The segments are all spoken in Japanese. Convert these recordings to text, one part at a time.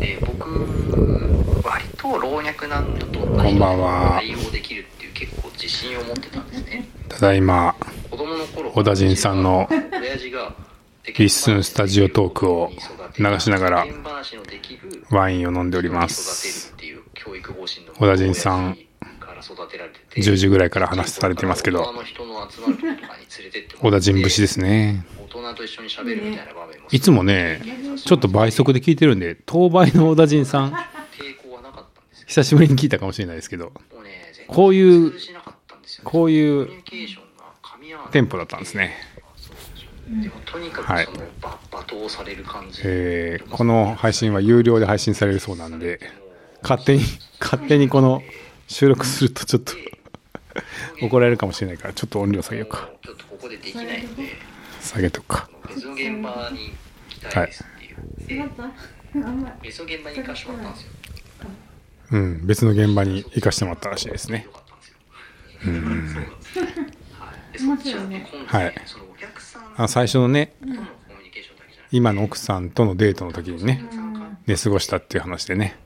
で僕割と老若男女とこんばんは。対応できるっていう結構自信を持ってたんですね。ただいま子供の頃小田陣さんの親父がリッスンスタジオトークを流しながらワインを飲んでおりま育す小田陣さんから育てられてて10時ぐらいから話されてますけど大人の人の集まるところとかに連れてっても小田陣節ですね。いつもねちょっと倍速で聞いてるんで当倍の小田陣さん。久しぶりに聞いたかもしれないですけど。こういうこういうテンポだったんですね。でもとにかはい。くその、ば罵倒される感じ、えーこの配信は有料で配信されるそうなんで勝手に勝手にこの収録するとちょっと 怒られるかもしれないからちょっと音量下げようか。ちょっとここでできないので。下げとくか。別の現場に行きたいです。っていう、でまた？あんま別の現場に行かしてもらったんですよ。うん別の現場に行かしてもらったらしいですね。よかったんはいあ最初のねとのコミュニケーションだけじゃなくて今の奥さんとのデートの時にね寝過ごしたっていう話でね。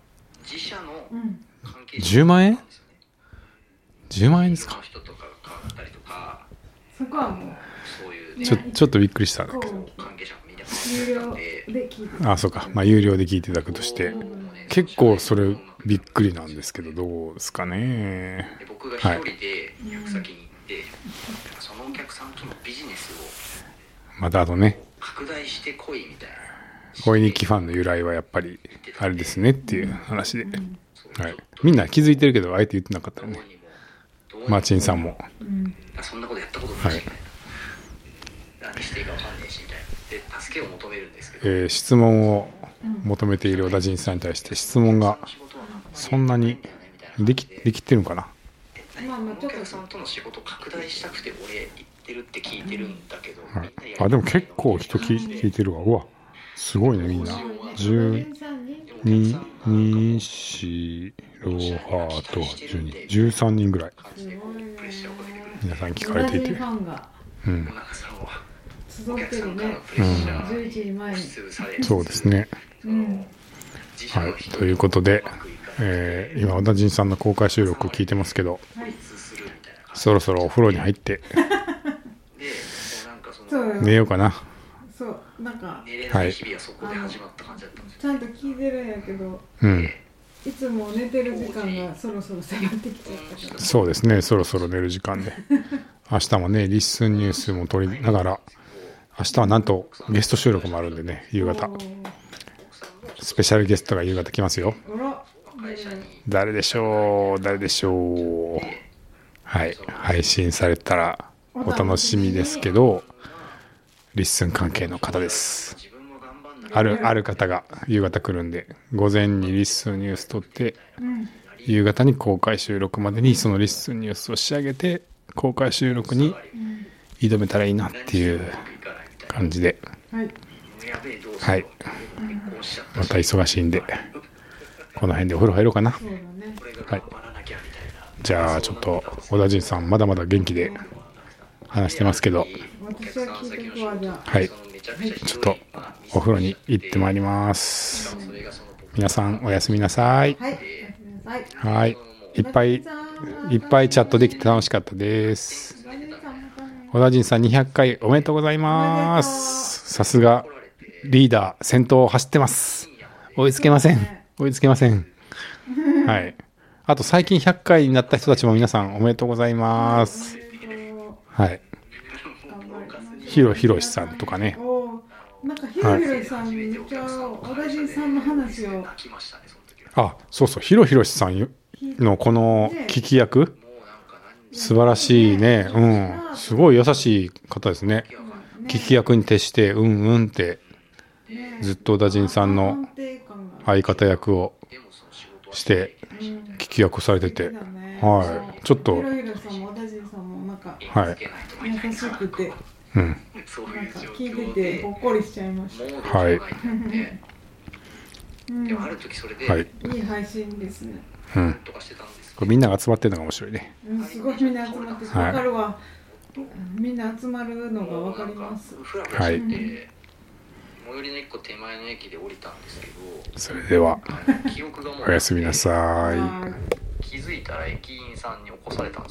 自社のうん。関係者10万円？なんですよね10万円ですか？その人とかが変わったりとか。そこはもう。そういうね。ちょちょっとびっくりした。んだけどこ関係者がみんなう有料変わってたんでで聞いてあそうか。まあ有料で聞いていただくとして。結構それびっくりなんですけどどうですかね。で僕が一人で客先に行って、そのお客さんとのビジネスをまたあとね。拡大してこいみたいな。恋日記ファンの由来はやっぱりあれですねっていう話で、はい、みんな気づいてるけどあえて言ってなかったよね。マーチンさんも。うん。あそんなことやったことない。しみたいな、何していいかわかんないしみたいなで助けを求めるんですけど、えー質問を求めている小田陣さんに対して質問がそんなにできできてるのかな？お客さんとの仕事拡大したくて俺行ってるって聞いてるんだけど、はい。あでも結構人聞い聞いてるわ。うわすごいねみんな。12人2 4ローハート12 13人ぐらい皆さん聞かれていてうん集おってるね。客さん。からのプレッシャー11時前にそうですね。うん。はい。ということでえー今小田陣さんの公開収録聞いてますけどはい。そろそろお風呂に入って寝ようかな。そう。なんか寝れない日々はそこで始まった感じだったんですよちゃんと聞いてるんやけどうん。いつも寝てる時間がそろそろ迫ってきちゃったから。そうですね。そろそろ寝る時間で。明日もねリッスンニュースも撮りながら明日はなんとゲスト収録もあるんでね夕方。スペシャルゲストが夕方来ますよ。誰でしょう？誰でしょう？はい。配信されたらお楽しみですけど LISTEN関係の方です。あるある方が夕方来るんで午前に LISTENニュース録って夕方に公開収録までにその LISTENニュースを仕上げて公開収録に臨めたらいいなっていう感じで。はい。はい。また忙しいんでこの辺でお風呂入ろうかな。そうだね。これが頑張らなきゃみたい。なじゃあちょっと小田陣さんまだまだ元気で話してますけど。私は聞い。ちょっとお風呂に行ってまいります。皆さんおやすみなさい。はい。おやすみなさい。はい。いっぱいいっぱいチャットできて楽しかったです小田陣さん200回おめでとうございます。さすがリーダー先頭を走ってます。追いつけません。追いつけません。はい。あと最近100回になった人たちも皆さんおめでとうございます。はい。ひろひろしさんとかね。なんかひろひろさんめっちゃ小田陣さんの話を。あそうそう。ひろひろしさんのこの聞き役？素晴らしいね。うん。すごい優しい方ですね。聞き役に徹してうんうんってずっと小田陣さんの相方役をしてうん。聞き役されてて。はい。ちょっとはい。優しくてうん。聞いててほっこりしちゃいました。もうできない。ん でうん。でもある時それではい。いい配信ですね。うん。とかしてたんですこれみんなが集まってるのが面白いね。うんすごいみんな集まってはい。わかるわ。みんな集まるのがわかります。フラフラしてて最寄りの一個手前の駅で降りたんですけどそれでは記憶がもうおやすみなさい。はい。気づいたら駅員さんに起こされたんですよ